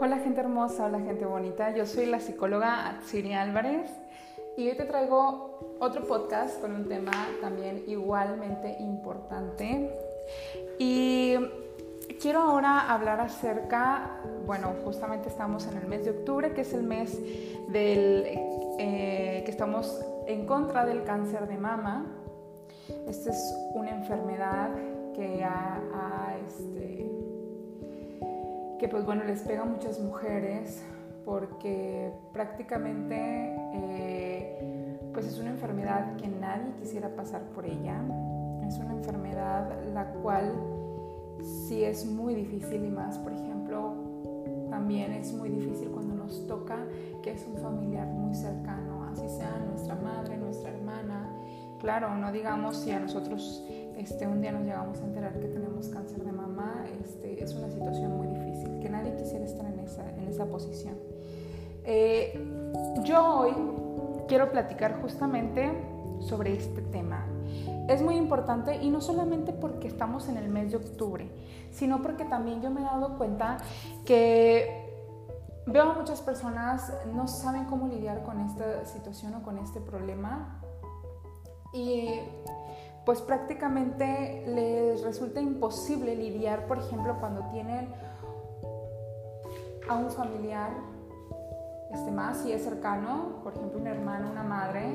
Hola gente hermosa, hola gente bonita, yo soy la psicóloga Atsiri Álvarez y hoy te traigo otro podcast con un tema también igualmente importante y quiero ahora hablar acerca, bueno, justamente estamos en el mes de octubre, que es el mes del eh, que estamos en contra del cáncer de mama. Esta es una enfermedad que ha, este, que pues bueno les pega a muchas mujeres porque prácticamente eh, pues es una enfermedad que nadie quisiera pasar por ella. Es una enfermedad la cual sí es muy difícil y más, por ejemplo, también es muy difícil cuando nos toca que es un familiar muy cercano, así sea nuestra madre, nuestra hermana. Claro, no digamos si a nosotros este, un día nos llegamos a enterar que tenemos cáncer de mama, este, es una situación muy difícil, que nadie quisiera estar en esa, en esa posición. Eh, yo hoy quiero platicar justamente sobre este tema. Es muy importante y no solamente porque estamos en el mes de octubre, sino porque también yo me he dado cuenta que veo a muchas personas no saben cómo lidiar con esta situación o con este problema y pues prácticamente les resulta imposible lidiar, por ejemplo, cuando tienen a un familiar este, más si es cercano, por ejemplo, un hermano, una madre,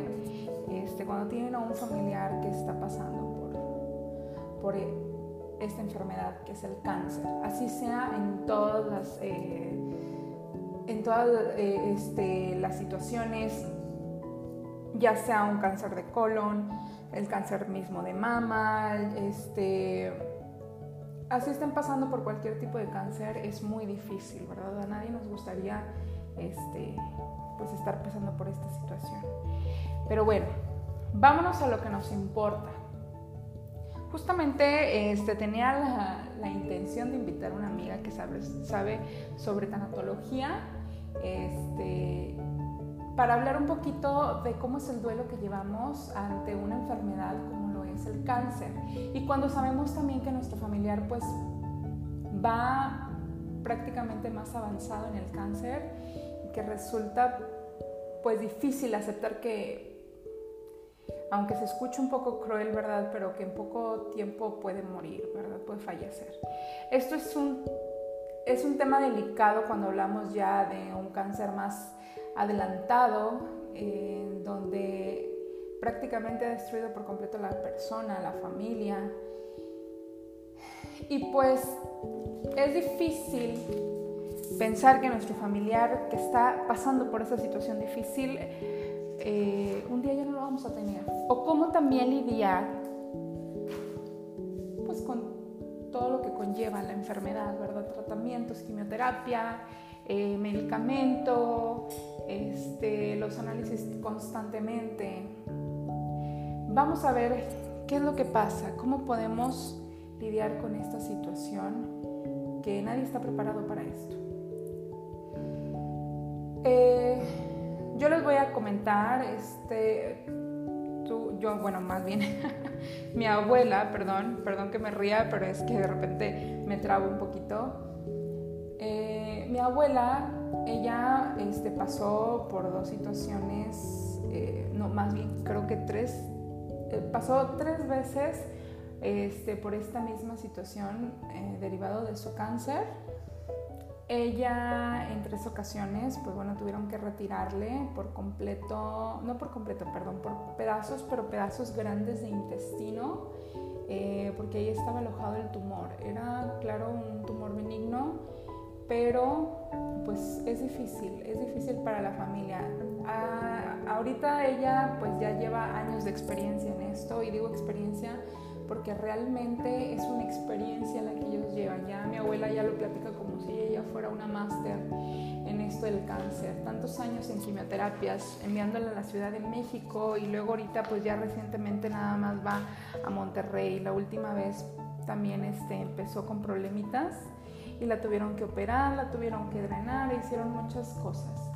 este, cuando tienen a un familiar que está pasando por, por esta enfermedad que es el cáncer, así sea en todas las, eh, en todas eh, este, las situaciones, ya sea un cáncer de colon, el cáncer mismo de mama, este, así estén pasando por cualquier tipo de cáncer, es muy difícil, ¿verdad? A nadie nos gustaría este, pues estar pasando por esta situación. Pero bueno, vámonos a lo que nos importa. Justamente este, tenía la, intención de invitar a una amiga que sabe, sabe sobre tanatología este, para hablar un poquito de cómo es el duelo que llevamos ante una enfermedad como lo es el cáncer. Y cuando sabemos también que nuestro familiar pues va prácticamente más avanzado en el cáncer que resulta pues difícil aceptar que aunque se escuche un poco cruel, ¿verdad? Pero que en poco tiempo puede morir, ¿verdad? Puede fallecer. Esto es un, es un tema delicado cuando hablamos ya de un cáncer más adelantado, donde prácticamente ha destruido por completo la persona, la familia. Y pues es difícil pensar que nuestro familiar que está pasando por esa situación difícil, eh, un día ya no lo vamos a tener. O cómo también lidiar pues con todo lo que conlleva la enfermedad, ¿verdad? Tratamientos, quimioterapia, eh, medicamento, este, los análisis constantemente. Vamos a ver qué es lo que pasa, cómo podemos lidiar con esta situación que nadie está preparado para esto. Eh, yo les voy a comentar, este, tú, yo, bueno, más bien mi abuela, perdón, perdón que me ría, pero es que de repente me trabo un poquito. Eh, mi abuela, ella este, pasó por dos situaciones, eh, no, más bien creo que tres, pasó tres veces este, por esta misma situación eh, derivado de su cáncer. Ella en tres ocasiones, pues bueno, tuvieron que retirarle por completo, no por completo, perdón, por pedazos, pero pedazos grandes de intestino, eh, porque ahí estaba alojado el tumor. Era, claro, un tumor benigno, pero pues es difícil, es difícil para la familia. Ah, ahorita ella pues ya lleva años de experiencia en esto y digo experiencia porque realmente es una experiencia la que ellos llevan. Ya mi abuela ya lo platica como si ella fuera una máster en esto del cáncer. Tantos años en quimioterapias, enviándola a la Ciudad de México y luego ahorita pues ya recientemente nada más va a Monterrey. La última vez también este, empezó con problemitas y la tuvieron que operar, la tuvieron que drenar, hicieron muchas cosas.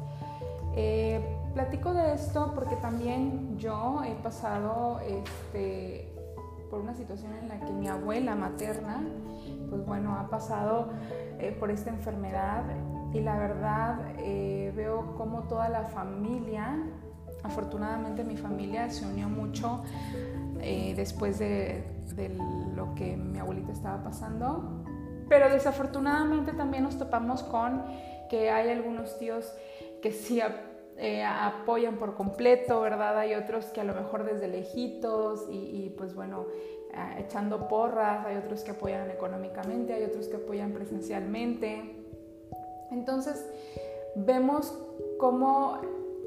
Eh, platico de esto porque también yo he pasado este, por una situación en la que mi abuela materna, pues bueno, ha pasado eh, por esta enfermedad y la verdad eh, veo como toda la familia, afortunadamente mi familia se unió mucho después de, de lo que mi abuelita estaba pasando, pero desafortunadamente también nos topamos con que hay algunos tíos que sí eh, apoyan por completo, ¿verdad? Hay otros que a lo mejor desde lejitos y, pues bueno, eh, echando porras, hay otros que apoyan económicamente, hay otros que apoyan presencialmente. Entonces, vemos cómo,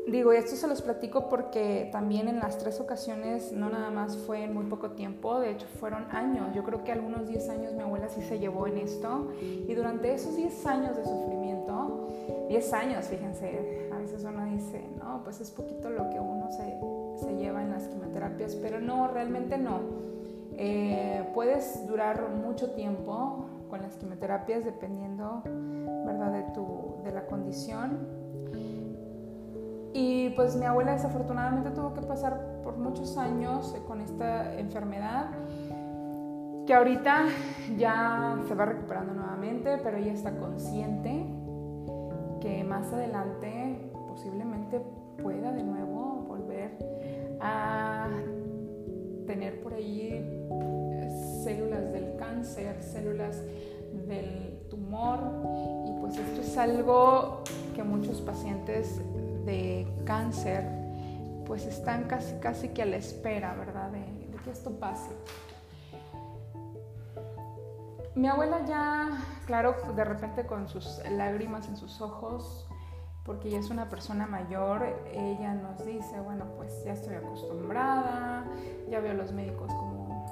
digo, esto se los platico porque también en las tres ocasiones no nada más fue en muy poco tiempo, de hecho fueron años, yo creo que algunos 10 años mi abuela sí se llevó en esto y durante esos 10 años de sufrimiento, 10 años, fíjense, a veces uno dice, no, pues es poquito lo que uno se, se lleva en las quimioterapias, pero no, realmente no. Eh, puedes durar mucho tiempo con las quimioterapias dependiendo, ¿verdad?, de, tu, de la condición. Y pues mi abuela desafortunadamente tuvo que pasar por muchos años con esta enfermedad que ahorita ya se va recuperando nuevamente, pero ella está consciente que más adelante posiblemente pueda de nuevo volver a tener por ahí eh, células del cáncer, células del tumor. Y pues esto es algo que muchos pacientes de cáncer pues están casi casi que a la espera, ¿verdad? De, que esto pase. Mi abuela ya, claro, de repente con sus lágrimas en sus ojos, porque ella es una persona mayor, ella nos dice, bueno, pues ya estoy acostumbrada, ya veo a los médicos como,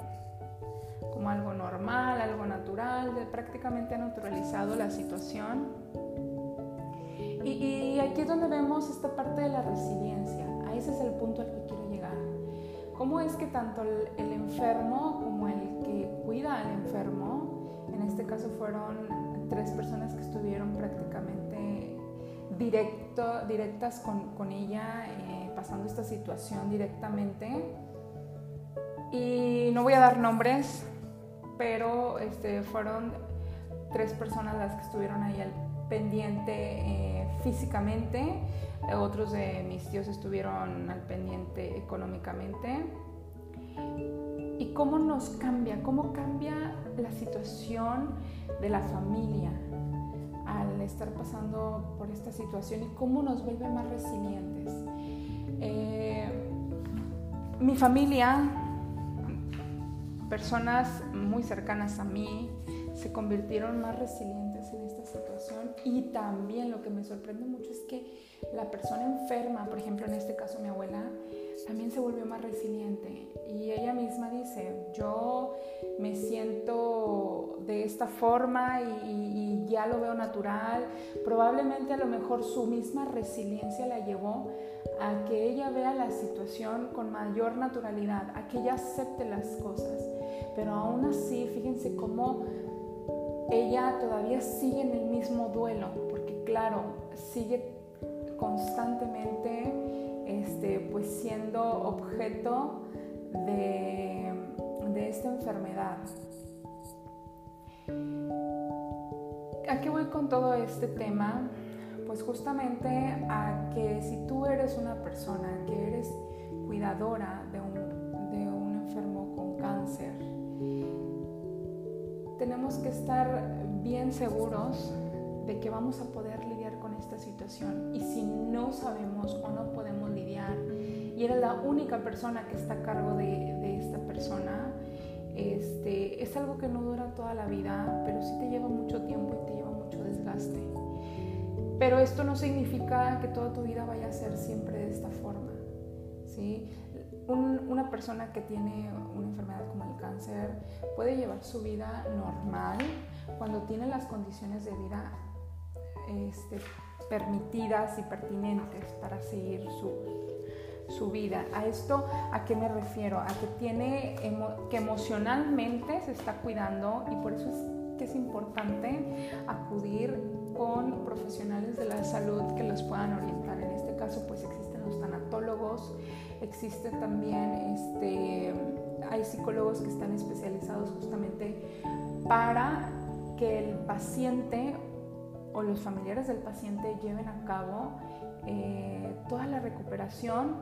como algo normal, algo natural, prácticamente ha naturalizado la situación. Y, y, aquí es donde vemos esta parte de la resiliencia, a ese es el punto al que quiero llegar. ¿Cómo es que tanto el, el enfermo como el que cuida al enfermo, en este caso fueron tres personas que estuvieron prácticamente directo, directas con, con ella, eh, pasando esta situación directamente. Y no voy a dar nombres, pero este, fueron tres personas las que estuvieron ahí al pendiente eh, físicamente, otros de mis tíos estuvieron al pendiente económicamente. Y cómo nos cambia, cómo cambia la situación de la familia al estar pasando por esta situación y cómo nos vuelve más resilientes. Eh, mi familia, personas muy cercanas a mí, se convirtieron más resilientes situación y también lo que me sorprende mucho es que la persona enferma, por ejemplo en este caso mi abuela, también se volvió más resiliente. Y ella misma dice, yo me siento de esta forma y, ya lo veo natural. Probablemente a lo mejor su misma resiliencia la llevó a que ella vea la situación con mayor naturalidad, a que ella acepte las cosas. Pero aún así, fíjense cómo ella todavía sigue en el mismo duelo, porque claro, sigue constantemente este, pues siendo objeto de, de esta enfermedad. ¿A qué voy con todo este tema? Pues justamente a que si tú eres una persona que eres cuidadora de un, de un enfermo con cáncer, tenemos que estar bien seguros de que vamos a poder lidiar con esta situación. Y si no sabemos o no podemos lidiar, y eres la única persona que está a cargo de, esta persona, este, es algo que no dura toda la vida, pero sí te lleva mucho tiempo y te lleva mucho desgaste. Pero esto no significa que toda tu vida vaya a ser siempre de esta forma. ¿sí? Una persona que tiene una enfermedad como el cáncer puede llevar su vida normal cuando tiene las condiciones de vida este, permitidas y pertinentes para seguir su, su, vida. ¿A esto a qué me refiero? A que tiene que emocionalmente se está cuidando y por eso es que es importante acudir con profesionales de la salud que los puedan orientar. En este caso, pues los tanatólogos, existe también, este, hay psicólogos que están especializados justamente para que el paciente o los familiares del paciente lleven a cabo eh, toda la recuperación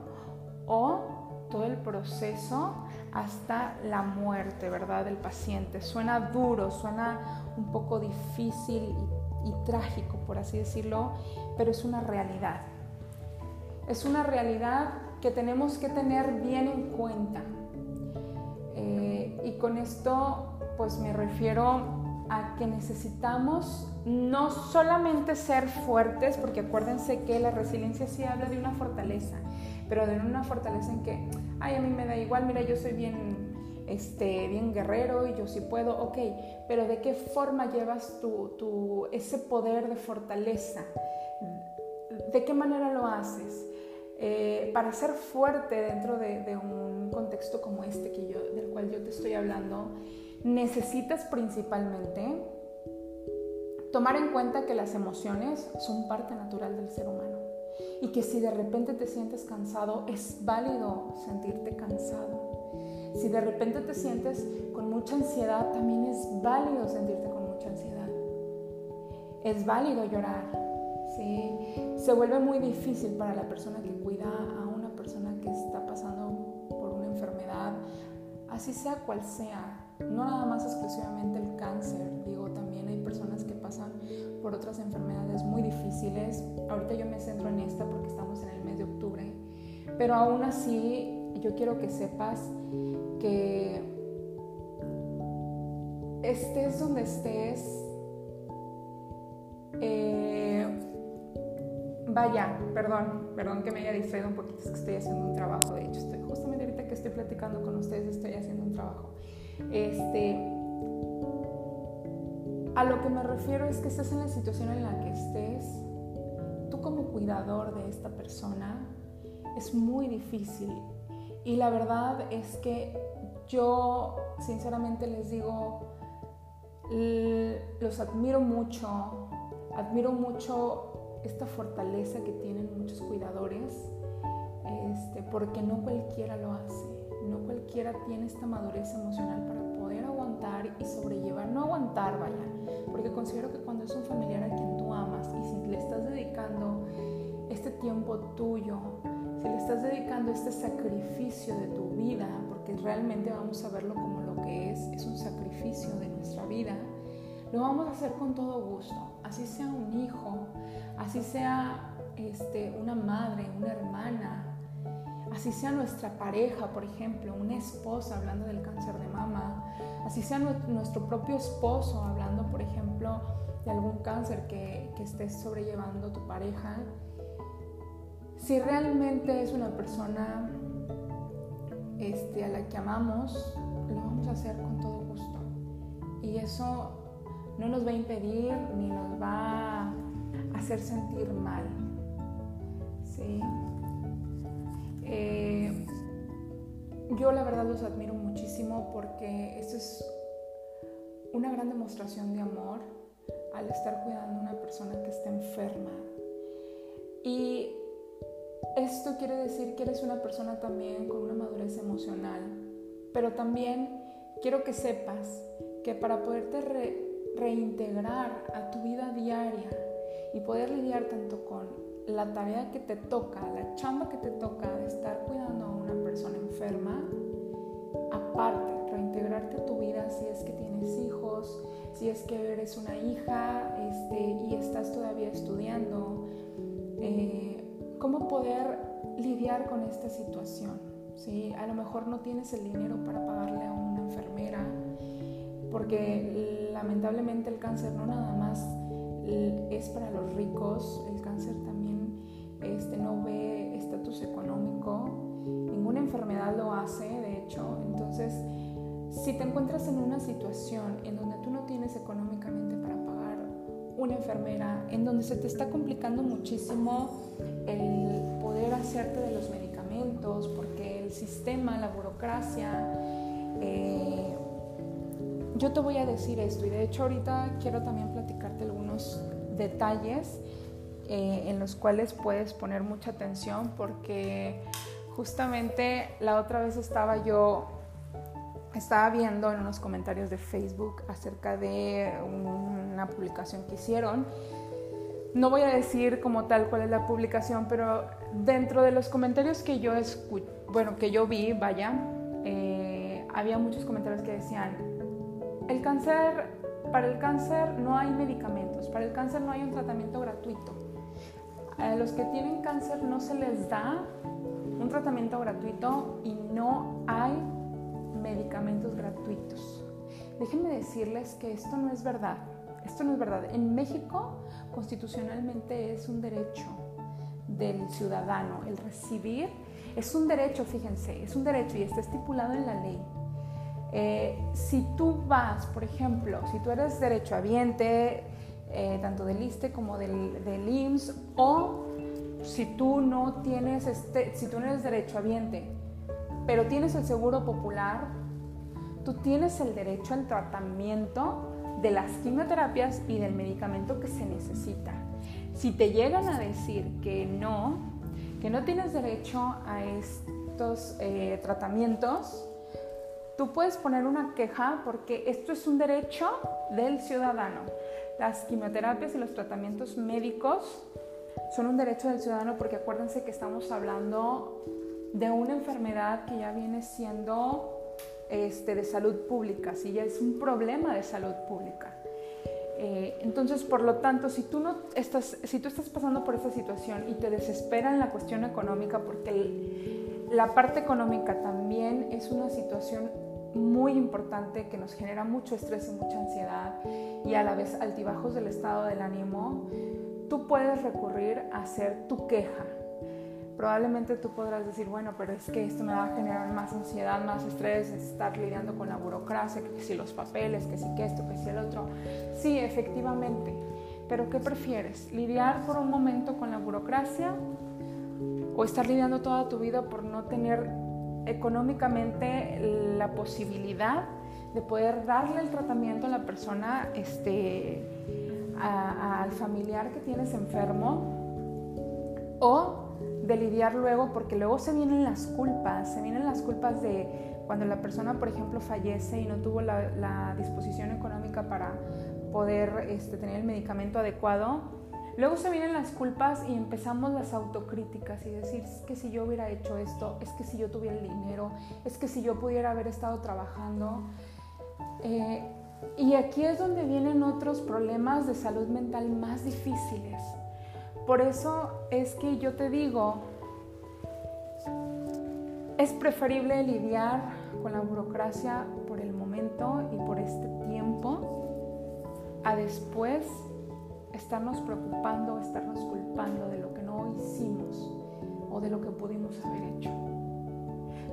o todo el proceso hasta la muerte, ¿verdad? Del paciente. Suena duro, suena un poco difícil y, trágico, por así decirlo, pero es una realidad. Es una realidad que tenemos que tener bien en cuenta. Eh, y con esto, pues me refiero a que necesitamos no solamente ser fuertes, porque acuérdense que la resiliencia sí habla de una fortaleza, pero de una fortaleza en que, ay, a mí me da igual, mira, yo soy bien, este, bien guerrero y yo sí puedo, ok, pero ¿de qué forma llevas tu, ese poder de fortaleza? ¿De qué manera lo haces? Eh, para ser fuerte dentro de, un contexto como este que del cual yo te estoy hablando, necesitas principalmente tomar en cuenta que las emociones son parte natural del ser humano y que si de repente te sientes cansado, es válido sentirte cansado. Si de repente te sientes con mucha ansiedad, también es válido sentirte con mucha ansiedad. Es válido llorar. Se vuelve muy difícil para la persona que cuida a una persona que está pasando por una enfermedad, así sea cual sea, no nada más exclusivamente el cáncer, digo, también hay personas que pasan por otras enfermedades muy difíciles. Ahorita yo me centro en esta porque estamos en el mes de octubre, pero aún así yo quiero que sepas que estés donde estés, eh, vaya, perdón, perdón que me haya distraído un poquito, es que estoy haciendo un trabajo, de hecho, justamente ahorita que estoy platicando con ustedes, estoy haciendo un trabajo. Este, a lo que me refiero es que estés en la situación en la que estés, tú como cuidador de esta persona, es muy difícil. Y la verdad es que yo sinceramente les digo, los admiro mucho, admiro mucho esta fortaleza que tienen muchos cuidadores, este, porque no cualquiera lo hace. No cualquiera tiene esta madurez emocional para poder aguantar y sobrellevar, no aguantar, vaya, porque considero que cuando es un familiar a quien tú amas y si le estás dedicando este tiempo tuyo, si le estás dedicando este sacrificio de tu vida, porque realmente vamos a verlo como lo que es, es un sacrificio de nuestra vida, lo vamos a hacer con todo gusto, así sea un hijo, así sea este, una madre, una hermana, así sea nuestra pareja, por ejemplo, una esposa hablando del cáncer de mama, así sea nuestro propio esposo hablando, por ejemplo, de algún cáncer que, que estés sobrellevando tu pareja, si realmente es una persona este, a la que amamos, lo vamos a hacer con todo gusto. Y eso no nos va a impedir ni nos va a hacer sentir mal. ¿sí? Eh, yo la verdad los admiro muchísimo porque esto es una gran demostración de amor al estar cuidando a una persona que está enferma. Y esto quiere decir que eres una persona también con una madurez emocional, pero también quiero que sepas que para poderte reintegrar a tu vida diaria y poder lidiar tanto con la tarea que te toca, la chamba que te toca de estar cuidando a una persona enferma, aparte, reintegrarte a tu vida si es que tienes hijos, si es que eres una hija este, y estás todavía estudiando, eh, cómo poder lidiar con esta situación. ¿sí? A lo mejor no tienes el dinero para pagarle a una enfermera, porque lamentablemente el cáncer no nada más es para los ricos, el cáncer también este, no ve estatus económico, ninguna enfermedad lo hace, de hecho. Entonces, si te encuentras en una situación en donde tú no tienes económicamente para pagar una enfermera, en donde se te está complicando muchísimo el poder hacerte de los medicamentos, porque el sistema, la burocracia, eh, yo te voy a decir esto y de hecho ahorita quiero también detalles eh, en los cuales puedes poner mucha atención porque justamente la otra vez estaba yo, estaba viendo en unos comentarios de Facebook acerca de una publicación que hicieron. No voy a decir como tal cuál es la publicación, pero dentro de los comentarios que yo bueno, que yo vi, vaya, eh, había muchos comentarios que decían, el cáncer, para el cáncer no hay medicamentos, para el cáncer no hay un tratamiento gratuito. A los que tienen cáncer no se les da un tratamiento gratuito y no hay medicamentos gratuitos. Déjenme decirles que esto no es verdad. Esto no es verdad. En México, constitucionalmente es un derecho del ciudadano el recibir. Es un derecho, fíjense, es un derecho y está estipulado en la ley. Eh, si tú vas, por ejemplo, si tú eres derechohabiente, eh, tanto del ISTE como del, del IMSS, o si tú no tienes, este, si tú no eres derechohabiente, pero tienes el seguro popular, tú tienes el derecho al tratamiento de las quimioterapias y del medicamento que se necesita. Si te llegan a decir que no, que no tienes derecho a estos eh, tratamientos, tú puedes poner una queja porque esto es un derecho del ciudadano. Las quimioterapias y los tratamientos médicos son un derecho del ciudadano porque acuérdense que estamos hablando de una enfermedad que ya viene siendo este, de salud pública, si ya es un problema de salud pública. Eh, entonces, por lo tanto, si tú, no estás, si tú estás pasando por esta situación y te desespera en la cuestión económica, porque la parte económica también es una situación muy importante que nos genera mucho estrés y mucha ansiedad y a la vez altibajos del estado del ánimo, tú puedes recurrir a hacer tu queja probablemente tú podrás decir, bueno, pero es que esto me va a generar más ansiedad, más estrés, estar lidiando con la burocracia, que si los papeles, que si que esto, que si el otro. Sí, efectivamente, pero ¿qué prefieres? ¿Lidiar por un momento con la burocracia o estar lidiando toda tu vida por no tener económicamente la posibilidad de poder darle el tratamiento a la persona, este, al familiar que tienes enfermo? O de lidiar luego, porque luego se vienen las culpas, se vienen las culpas de cuando la persona, por ejemplo, fallece y no tuvo la, disposición económica para poder este, tener el medicamento adecuado. Luego se vienen las culpas y empezamos las autocríticas y decir, es que si yo hubiera hecho esto, es que si yo tuviera el dinero, es que si yo pudiera haber estado trabajando. Eh, y aquí es donde vienen otros problemas de salud mental más difíciles por eso es que yo te digo, es preferible lidiar con la burocracia por el momento y por este tiempo a después estarnos preocupando, estarnos culpando de lo que no hicimos o de lo que pudimos haber hecho.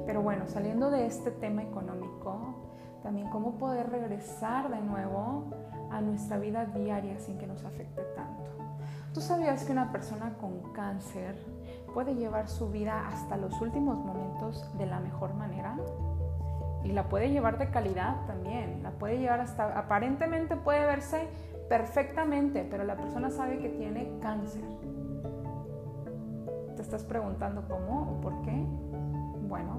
Pero bueno, saliendo de este tema económico, también cómo poder regresar de nuevo a nuestra vida diaria sin que nos afecte tanto. ¿Tú sabías que una persona con cáncer puede llevar su vida hasta los últimos momentos de la mejor manera? Y la puede llevar de calidad también, la puede llevar hasta, aparentemente puede verse perfectamente, pero la persona sabe que tiene cáncer. ¿Te estás preguntando cómo o por qué? Bueno,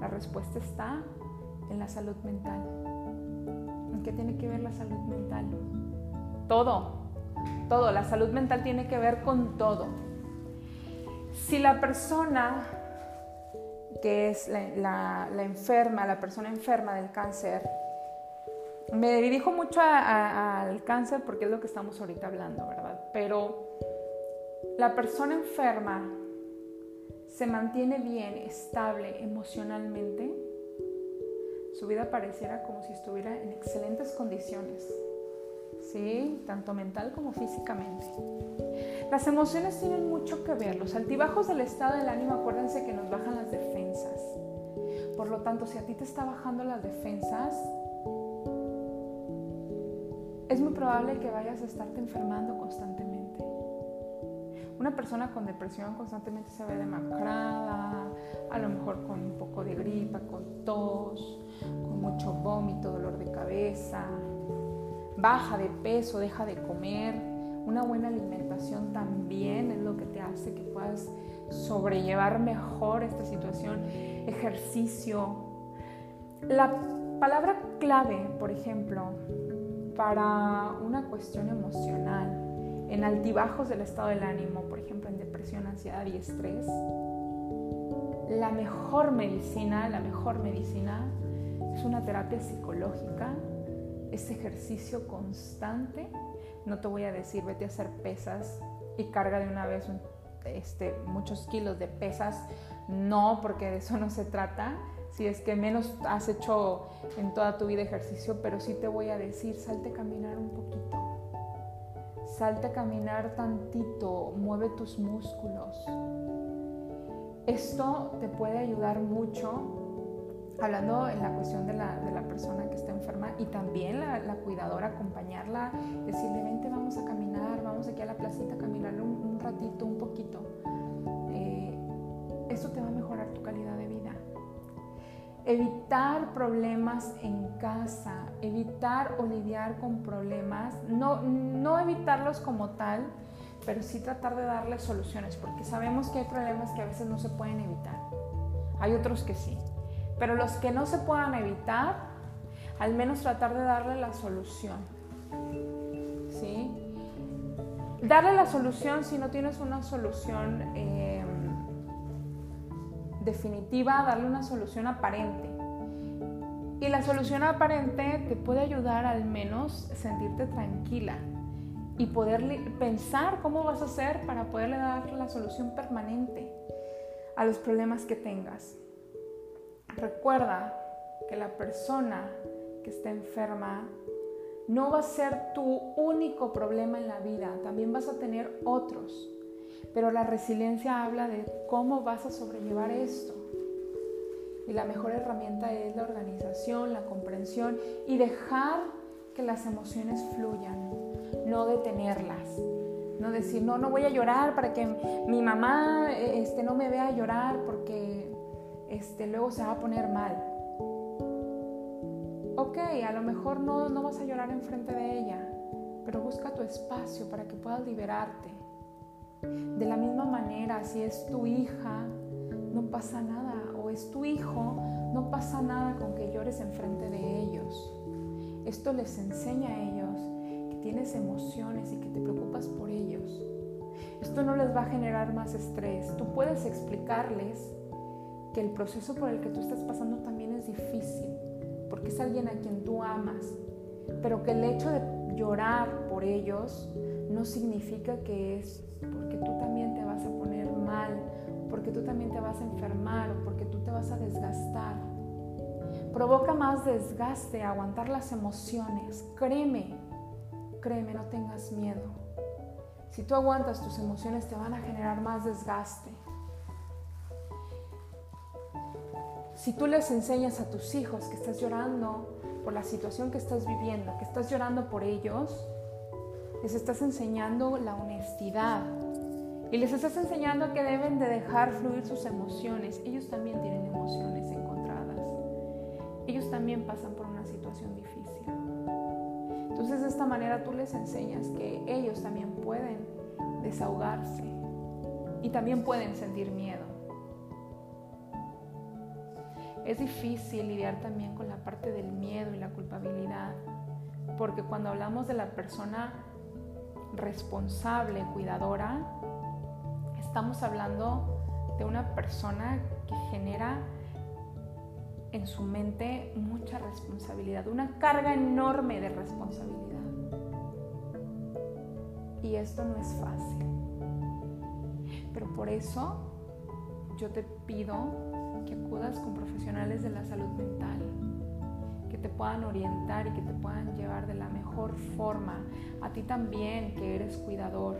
la respuesta está en la salud mental. ¿En qué tiene que ver la salud mental? Todo, todo, la salud mental tiene que ver con todo. Si la persona que es la, enferma, la persona enferma del cáncer, me dirijo mucho al cáncer porque es lo que estamos ahorita hablando, ¿verdad? Pero la persona enferma se mantiene bien, estable emocionalmente, su vida pareciera como si estuviera en excelentes condiciones. ¿sí? Tanto mental como físicamente. Las emociones tienen mucho que ver. Los altibajos del estado del ánimo, acuérdense que nos bajan las defensas. Por lo tanto, si a ti te está bajando las defensas, es muy probable que vayas a estarte enfermando constantemente. Una persona con depresión constantemente se ve demacrada, a lo mejor con un poco de gripa, con tos, con mucho vómito, dolor de cabeza, baja de peso, deja de comer. Una buena alimentación también es lo que te hace que puedas sobrellevar mejor esta situación. Ejercicio. La palabra clave, por ejemplo, para una cuestión emocional en altibajos del estado del ánimo, por ejemplo en depresión, ansiedad y estrés, la mejor medicina, la mejor medicina es una terapia psicológica, es ejercicio constante. No te voy a decir vete a hacer pesas y carga de una vez este, muchos kilos de pesas, no, porque de eso no se trata. Si es que menos has hecho en toda tu vida ejercicio, pero sí te voy a decir, salte a caminar un poquito. Salte a caminar tantito, mueve tus músculos. Esto te puede ayudar mucho hablando en la cuestión de la, de la, persona que está enferma y también la, cuidadora, acompañarla, decirle, vente, vamos a caminar, vamos aquí a la placita a caminar un, un ratito, un poquito. Eh, esto te va a mejorar tu calidad de vida. Evitar problemas en casa, evitar o lidiar con problemas, no, no evitarlos como tal, pero sí tratar de darles soluciones, porque sabemos que hay problemas que a veces no se pueden evitar. Hay otros que sí. Pero los que no se puedan evitar, al menos tratar de darle la solución. ¿Sí? Darle la solución si no tienes una solución em, definitiva, darle una solución aparente. Y la solución aparente te puede ayudar al menos sentirte tranquila y poder pensar cómo vas a hacer para poderle dar la solución permanente a los problemas que tengas. Recuerda que la persona que está enferma no va a ser tu único problema en la vida, también vas a tener otros. Pero la resiliencia habla de cómo vas a sobrellevar esto. Y la mejor herramienta es la organización, la comprensión y dejar que las emociones fluyan, no detenerlas. No decir, no, no voy a llorar para que mi mamá este, no me vea llorar porque este, luego se va a poner mal. Ok, a lo mejor no, no vas a llorar enfrente de ella, pero busca tu espacio para que puedas liberarte. De la misma manera, si es tu hija, no pasa nada, o es tu hijo, no pasa nada con que llores enfrente de ellos. Esto les enseña a ellos que tienes emociones y que te preocupas por ellos. Esto no les va a generar más estrés. Tú puedes explicarles que el proceso por el que tú estás pasando también es difícil, porque es alguien a quien tú amas, pero que el hecho de llorar por ellos no significa que es porque tú también te vas a poner mal, porque tú también te vas a enfermar porque tú te vas a desgastar. Provoca más desgaste aguantar las emociones. Créeme, créeme, no tengas miedo. Si tú aguantas tus emociones te van a generar más desgaste. Si tú les enseñas a tus hijos que estás llorando por la situación que estás viviendo, que estás llorando por ellos, les estás enseñando la honestidad y les estás enseñando que deben de dejar fluir sus emociones. Ellos también tienen emociones encontradas. Ellos también pasan por una situación difícil. Entonces de esta manera tú les enseñas que ellos también pueden desahogarse y también pueden sentir miedo. Es difícil lidiar también con la parte del miedo y la culpabilidad, porque cuando hablamos de la persona responsable, cuidadora, estamos hablando de una persona que genera en su mente mucha responsabilidad, una carga enorme de responsabilidad. Y esto no es fácil. Pero por eso yo te pido que acudas con profesionales de la salud mental, te puedan orientar y que te puedan llevar de la mejor forma. A ti también, que eres cuidador.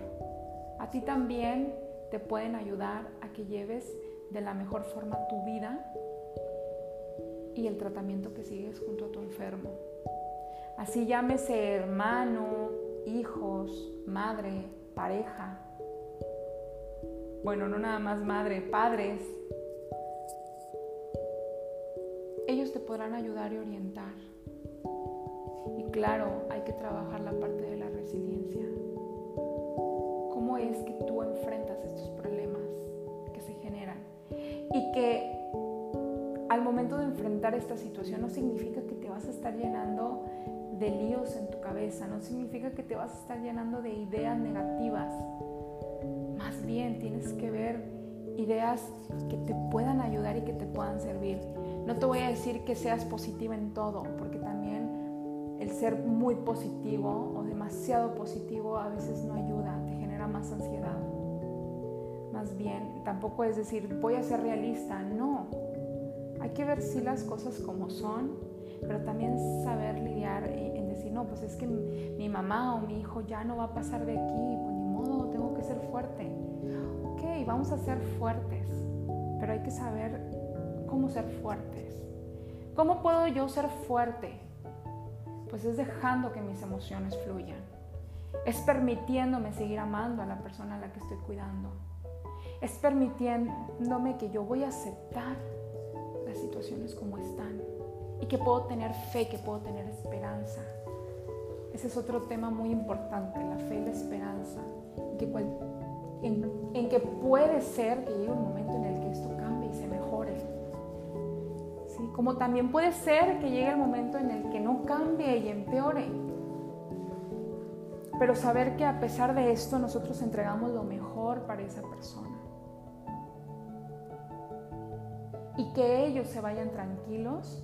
A ti también te pueden ayudar a que lleves de la mejor forma tu vida y el tratamiento que sigues junto a tu enfermo. Así llámese hermano, hijos, madre, pareja. Bueno, no nada más madre, padres, podrán ayudar y orientar. Y claro, hay que trabajar la parte de la resiliencia. ¿Cómo es que tú enfrentas estos problemas que se generan? Y que al momento de enfrentar esta situación no significa que te vas a estar llenando de líos en tu cabeza, no significa que te vas a estar llenando de ideas negativas. Más bien tienes que ver ideas que te puedan ayudar y que te puedan servir. No te voy a decir que seas positiva en todo, porque también el ser muy positivo o demasiado positivo a veces no ayuda, te genera más ansiedad. Más bien, tampoco es decir, voy a ser realista, no. Hay que ver si las cosas como son, pero también saber lidiar en decir, no, pues es que mi mamá o mi hijo ya no va a pasar de aquí, pues ni modo, tengo que ser fuerte. Vamos a ser fuertes, pero hay que saber cómo ser fuertes. ¿Cómo puedo yo ser fuerte? Pues es dejando que mis emociones fluyan. Es permitiéndome seguir amando a la persona a la que estoy cuidando. Es permitiéndome que yo voy a aceptar las situaciones como están y que puedo tener fe, que puedo tener esperanza. Ese es otro tema muy importante, la fe y la esperanza. Que, en que puede ser que llegue un momento en el que esto cambie y se mejore. ¿Sí? Como también puede ser que llegue el momento en el que no cambie y empeore. Pero saber que a pesar de esto nosotros entregamos lo mejor para esa persona. Y que ellos se vayan tranquilos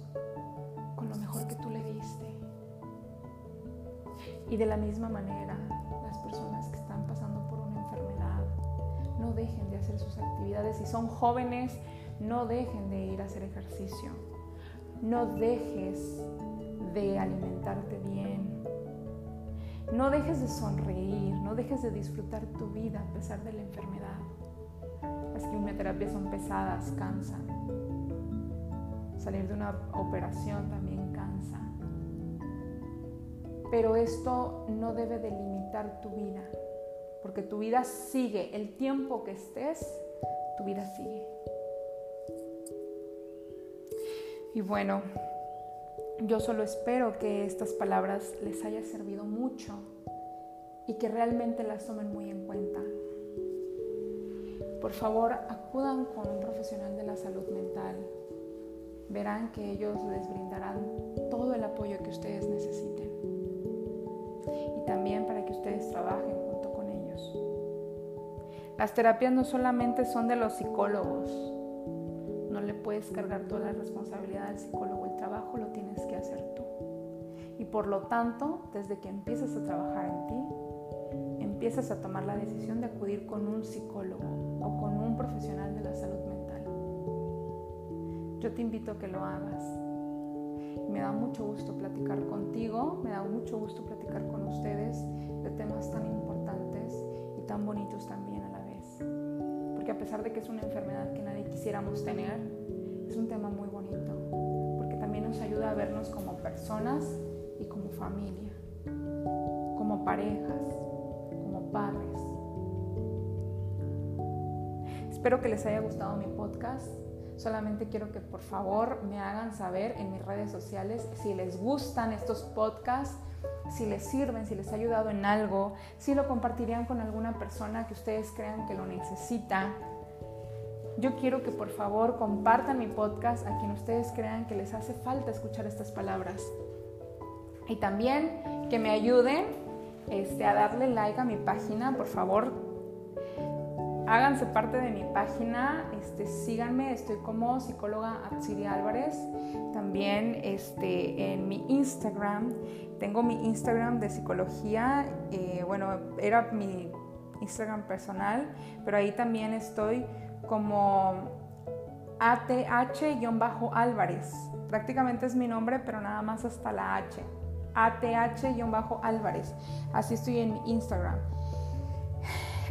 con lo mejor que tú le diste. Y de la misma manera, las personas dejen de hacer sus actividades. Si son jóvenes, no dejen de ir a hacer ejercicio. No dejes de alimentarte bien. No dejes de sonreír, no dejes de disfrutar tu vida a pesar de la enfermedad. Las quimioterapias son pesadas, cansan. Salir de una operación también cansa. Pero esto no debe delimitar tu vida, porque tu vida sigue. El tiempo que estés, tu vida sigue. Y bueno, yo solo espero que estas palabras les haya servido mucho y que realmente las tomen muy en cuenta. Por favor, acudan con un profesional de la salud mental verán que ellos les brindarán todo el apoyo que ustedes necesiten. Las terapias no solamente son de los psicólogos. No le puedes cargar toda la responsabilidad al psicólogo. El trabajo lo tienes que hacer tú. Y por lo tanto, desde que empiezas a trabajar en ti, empiezas a tomar la decisión de acudir con un psicólogo o con un profesional de la salud mental yo te invito a que lo hagas. Me da mucho gusto platicar contigo, me da mucho gusto platicar con ustedes de temas tan importantes y tan bonitos también pesar de que es una enfermedad que nadie quisiéramos tener, es un tema muy bonito, porque también nos ayuda a vernos como personas y como familia, como parejas, como padres. Espero que les haya gustado mi podcast. Solamente quiero que por favor me hagan saber en mis redes sociales si les gustan estos podcasts, si les sirven, si les ha ayudado en algo, si lo compartirían con alguna persona que ustedes crean que lo necesita. Yo quiero que por favor compartan mi podcast a quien ustedes crean que les hace falta escuchar estas palabras. Y también que me ayuden este, a darle like a mi página, por favor, háganse parte de mi página, este, síganme, estoy como psicóloga Atsiri Álvarez, también este, en mi Instagram, tengo mi Instagram de psicología, eh, bueno, era mi Instagram personal, pero ahí también estoy como ATH-Álvarez, prácticamente es mi nombre, pero nada más hasta la H, ATH-Álvarez, así estoy en mi Instagram.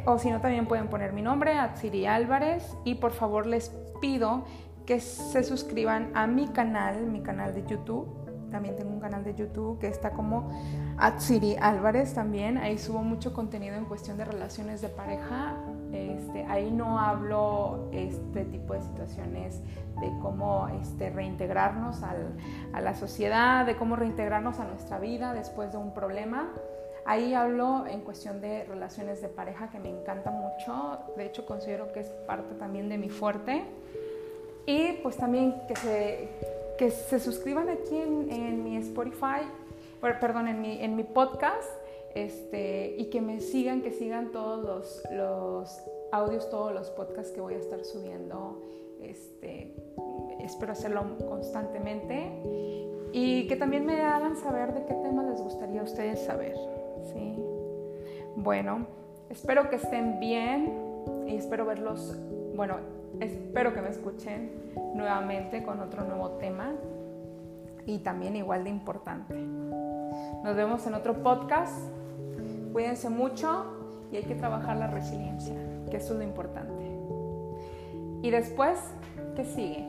O si no, también pueden poner mi nombre, Atsiri Álvarez. Y por favor les pido que se suscriban a mi canal, mi canal de YouTube. También tengo un canal de YouTube que está como Atsiri Álvarez también. Ahí subo mucho contenido en cuestión de relaciones de pareja. Este, ahí no hablo este tipo de situaciones de cómo este, reintegrarnos a la sociedad, de cómo reintegrarnos a nuestra vida después de un problema. Ahí hablo en cuestión de relaciones de pareja que me encanta mucho, de hecho considero que es parte también de mi fuerte. Y pues también que se, que se suscriban aquí en, mi Spotify, perdón, en mi, en mi podcast este, y que me sigan, que sigan todos los, audios, todos los podcasts que voy a estar subiendo. Este, espero hacerlo constantemente y que también me hagan saber de qué temas les gustaría a ustedes saber. ¿sí? Bueno, espero que estén bien y espero verlos, bueno, espero que me escuchen nuevamente con otro nuevo tema y también igual de importante. Nos vemos en otro podcast. Cuídense mucho y hay que trabajar la resiliencia, que eso es lo importante. Y después, ¿qué sigue?